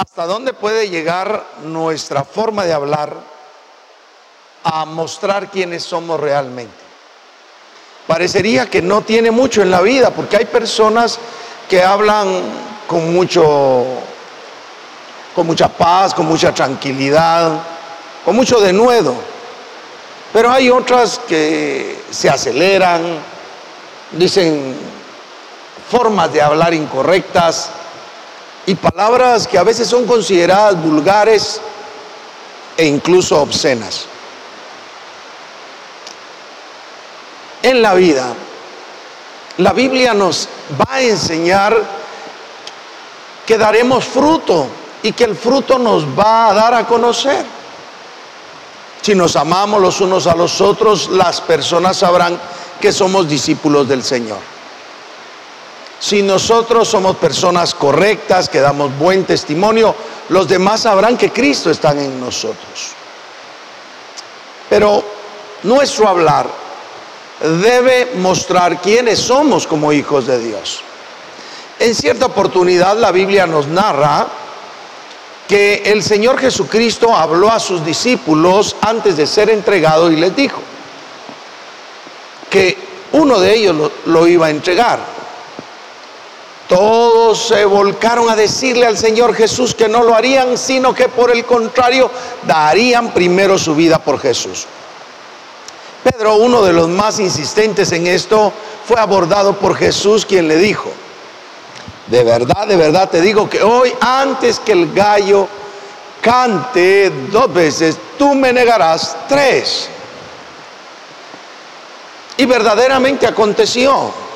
¿Hasta dónde puede llegar nuestra forma de hablar a mostrar quiénes somos realmente? Parecería que no tiene mucho en la vida, porque hay personas que hablan con mucho con mucha paz, con mucha tranquilidad, con mucho denuedo. Pero hay otras que se aceleran, dicen formas de hablar incorrectas, y palabras que a veces son consideradas vulgares e incluso obscenas. En la vida, la Biblia nos va a enseñar que daremos fruto y que el fruto nos va a dar a conocer. Si nos amamos los unos a los otros, las personas sabrán que somos discípulos del Señor. Si nosotros somos personas correctas, que damos buen testimonio, los demás sabrán que Cristo está en nosotros. Pero nuestro hablar debe mostrar quiénes somos como hijos de Dios. En cierta oportunidad la Biblia nos narra que el Señor Jesucristo habló a sus discípulos antes de ser entregado y les dijo que uno de ellos lo, lo iba a entregar. Todos se volcaron a decirle al Señor Jesús que no lo harían, sino que por el contrario darían primero su vida por Jesús. Pedro, uno de los más insistentes en esto, fue abordado por Jesús quien le dijo, de verdad, de verdad te digo que hoy antes que el gallo cante dos veces, tú me negarás tres. Y verdaderamente aconteció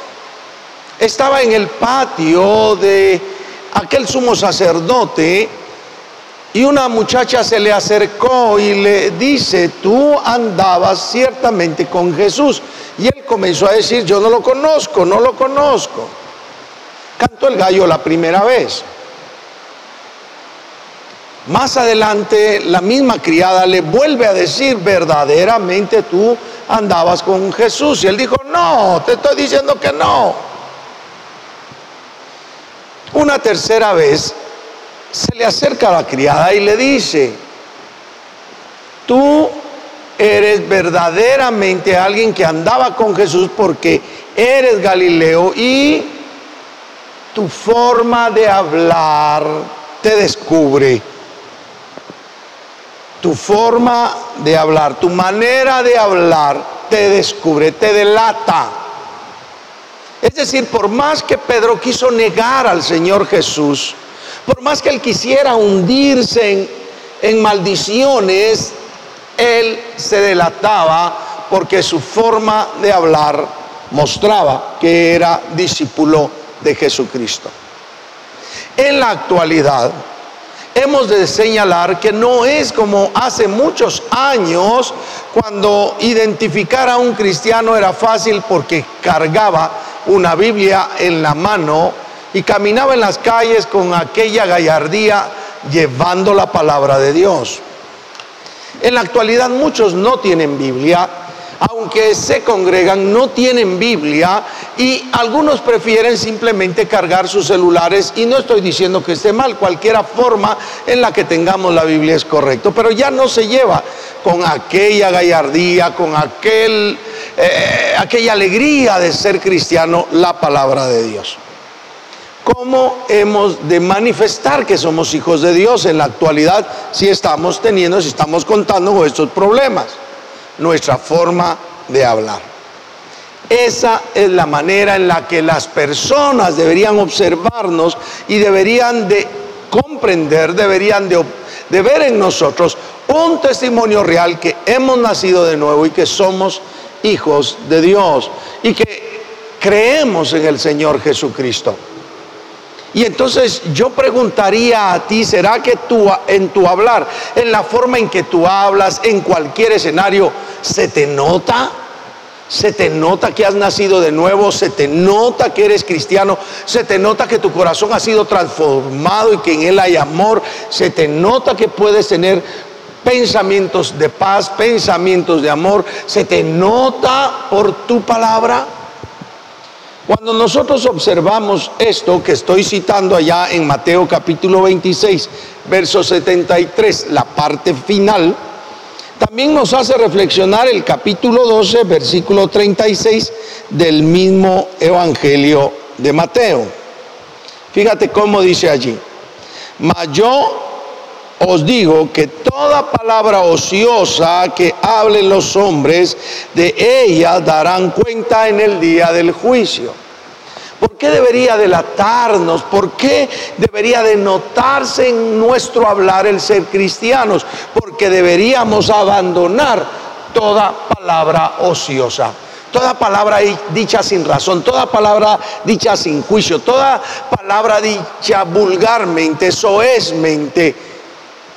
estaba en el patio de aquel sumo sacerdote y una muchacha se le acercó y le dice, tú andabas ciertamente con Jesús. Y él comenzó a decir, yo no lo conozco, no lo conozco. Cantó el gallo la primera vez. Más adelante la misma criada le vuelve a decir, verdaderamente tú andabas con Jesús. Y él dijo, no, te estoy diciendo que no. Una tercera vez se le acerca a la criada y le dice, tú eres verdaderamente alguien que andaba con Jesús porque eres Galileo y tu forma de hablar te descubre. Tu forma de hablar, tu manera de hablar te descubre, te delata. Es decir, por más que Pedro quiso negar al Señor Jesús, por más que él quisiera hundirse en, maldiciones, él se delataba porque su forma de hablar mostraba que era discípulo de Jesucristo. En la actualidad, hemos de señalar que no es como hace muchos años cuando identificar a un cristiano era fácil porque cargaba una Biblia en la mano y caminaba en las calles con aquella gallardía llevando la palabra de Dios. En la actualidad muchos no tienen Biblia, aunque se congregan, no tienen Biblia y algunos prefieren simplemente cargar sus celulares y no estoy diciendo que esté mal, cualquiera forma en la que tengamos la Biblia es correcto, pero ya no se lleva con aquella gallardía, con aquel, eh, aquella alegría de ser cristiano la palabra de Dios. ¿Cómo hemos de manifestar que somos hijos de Dios en la actualidad si estamos teniendo, si estamos contando con estos problemas? nuestra forma de hablar. Esa es la manera en la que las personas deberían observarnos y deberían de comprender, deberían de, de, ver en nosotros un testimonio real que hemos nacido de nuevo y que somos hijos de Dios y que creemos en el Señor Jesucristo. Y entonces yo preguntaría a ti, ¿será que tú en tu hablar, en la forma en que tú hablas, en cualquier escenario, se te nota? Se te nota que has nacido de nuevo, se te nota que eres cristiano, se te nota que tu corazón ha sido transformado y que en él hay amor, se te nota que puedes tener pensamientos de paz, pensamientos de amor, se te nota por tu palabra. Cuando nosotros observamos esto que estoy citando allá en Mateo capítulo 26, verso 73, la parte final, también nos hace reflexionar el capítulo 12, versículo 36 del mismo Evangelio de Mateo. Fíjate cómo dice allí. Mas yo os digo que toda palabra ociosa que hablen los hombres, de ella darán cuenta en el día del juicio. ¿Por qué debería delatarnos? ¿Por qué debería denotarse en nuestro hablar el ser cristianos? Porque deberíamos abandonar toda palabra ociosa. Toda palabra dicha sin razón, toda palabra dicha sin juicio, toda palabra dicha vulgarmente, soezmente,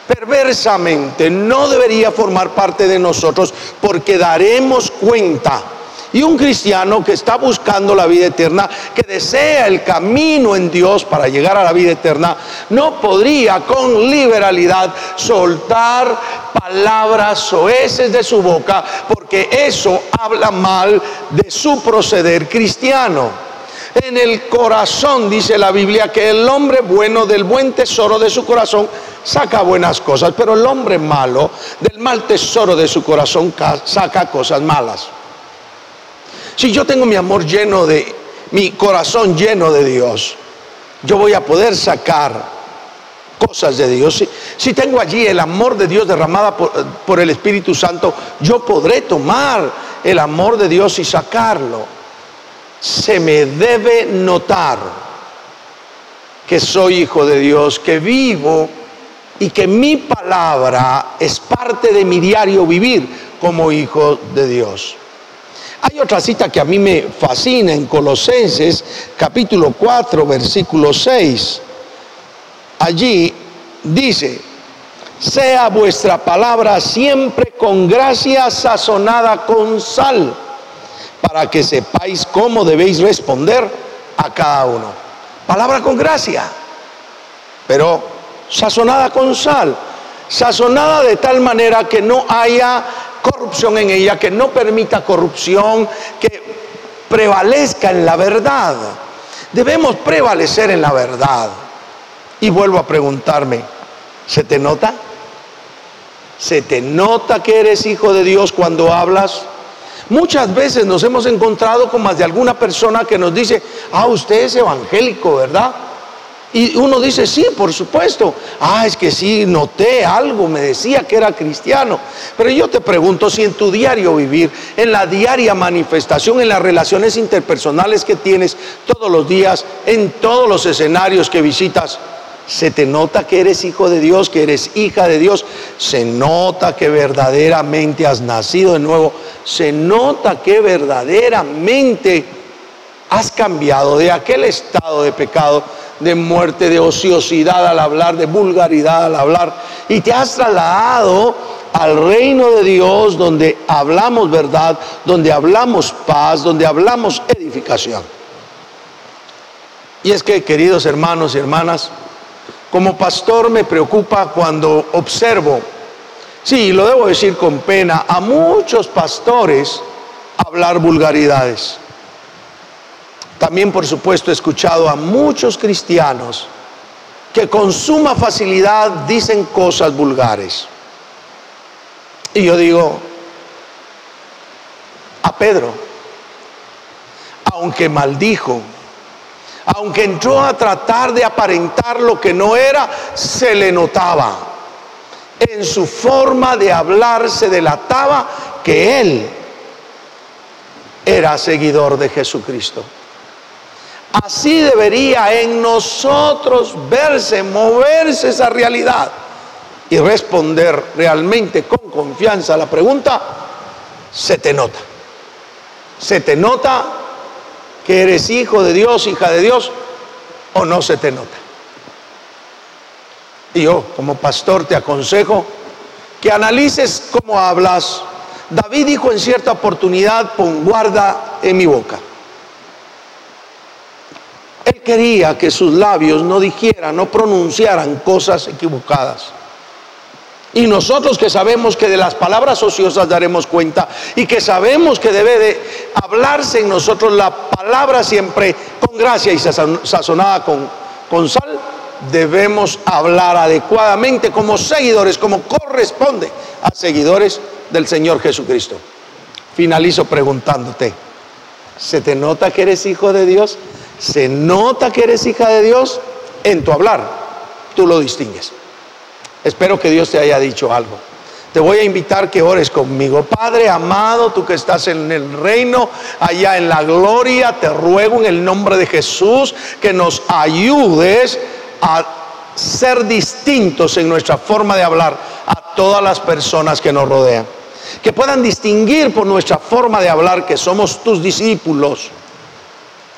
perversamente, no debería formar parte de nosotros porque daremos cuenta. Y un cristiano que está buscando la vida eterna, que desea el camino en Dios para llegar a la vida eterna, no podría con liberalidad soltar palabras soeces de su boca, porque eso habla mal de su proceder cristiano. En el corazón dice la Biblia que el hombre bueno del buen tesoro de su corazón saca buenas cosas, pero el hombre malo del mal tesoro de su corazón saca cosas malas. Si yo tengo mi amor lleno de, mi corazón lleno de Dios, yo voy a poder sacar cosas de Dios. Si, tengo allí el amor de Dios derramada por, por el Espíritu Santo, yo podré tomar el amor de Dios y sacarlo se me debe notar que soy hijo de Dios, que vivo y que mi palabra es parte de mi diario vivir como hijo de Dios. Hay otra cita que a mí me fascina en Colosenses capítulo 4 versículo 6. Allí dice, sea vuestra palabra siempre con gracia sazonada con sal para que sepáis cómo debéis responder a cada uno. Palabra con gracia, pero sazonada con sal, sazonada de tal manera que no haya corrupción en ella, que no permita corrupción, que prevalezca en la verdad. Debemos prevalecer en la verdad. Y vuelvo a preguntarme, ¿se te nota? ¿Se te nota que eres hijo de Dios cuando hablas? Muchas veces nos hemos encontrado con más de alguna persona que nos dice, ah, usted es evangélico, ¿verdad? Y uno dice, sí, por supuesto. Ah, es que sí, noté algo, me decía que era cristiano. Pero yo te pregunto si en tu diario vivir, en la diaria manifestación, en las relaciones interpersonales que tienes todos los días, en todos los escenarios que visitas, se te nota que eres hijo de Dios, que eres hija de Dios, se nota que verdaderamente has nacido de nuevo, se nota que verdaderamente has cambiado de aquel estado de pecado, de muerte, de ociosidad al hablar, de vulgaridad al hablar, y te has trasladado al reino de Dios donde hablamos verdad, donde hablamos paz, donde hablamos edificación. Y es que, queridos hermanos y hermanas, como pastor me preocupa cuando observo, sí, lo debo decir con pena, a muchos pastores hablar vulgaridades. También, por supuesto, he escuchado a muchos cristianos que con suma facilidad dicen cosas vulgares. Y yo digo, a Pedro, aunque maldijo, aunque entró a tratar de aparentar lo que no era, se le notaba. En su forma de hablar se delataba que él era seguidor de Jesucristo. Así debería en nosotros verse, moverse esa realidad y responder realmente con confianza a la pregunta, se te nota. Se te nota que eres hijo de Dios, hija de Dios, o no se te nota. Y yo, como pastor, te aconsejo que analices cómo hablas. David dijo en cierta oportunidad, pon guarda en mi boca. Él quería que sus labios no dijeran, no pronunciaran cosas equivocadas. Y nosotros que sabemos que de las palabras ociosas daremos cuenta y que sabemos que debe de hablarse en nosotros la palabra siempre con gracia y sazonada con, con sal, debemos hablar adecuadamente como seguidores, como corresponde a seguidores del Señor Jesucristo. Finalizo preguntándote, ¿se te nota que eres hijo de Dios? ¿Se nota que eres hija de Dios? En tu hablar, tú lo distingues. Espero que Dios te haya dicho algo. Te voy a invitar que ores conmigo. Padre amado, tú que estás en el reino, allá en la gloria, te ruego en el nombre de Jesús que nos ayudes a ser distintos en nuestra forma de hablar a todas las personas que nos rodean. Que puedan distinguir por nuestra forma de hablar que somos tus discípulos.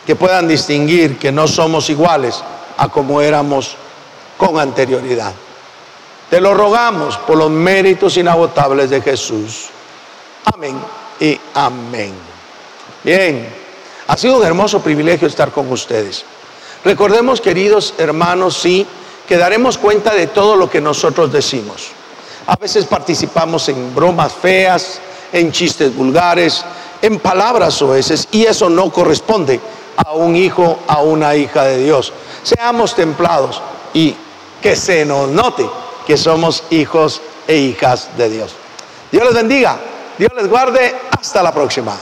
Que puedan distinguir que no somos iguales a como éramos con anterioridad. Te lo rogamos por los méritos inagotables de Jesús. Amén y amén. Bien, ha sido un hermoso privilegio estar con ustedes. Recordemos, queridos hermanos, sí, que daremos cuenta de todo lo que nosotros decimos. A veces participamos en bromas feas, en chistes vulgares, en palabras soeces, y eso no corresponde a un hijo, a una hija de Dios. Seamos templados y que se nos note que somos hijos e hijas de Dios. Dios les bendiga, Dios les guarde, hasta la próxima.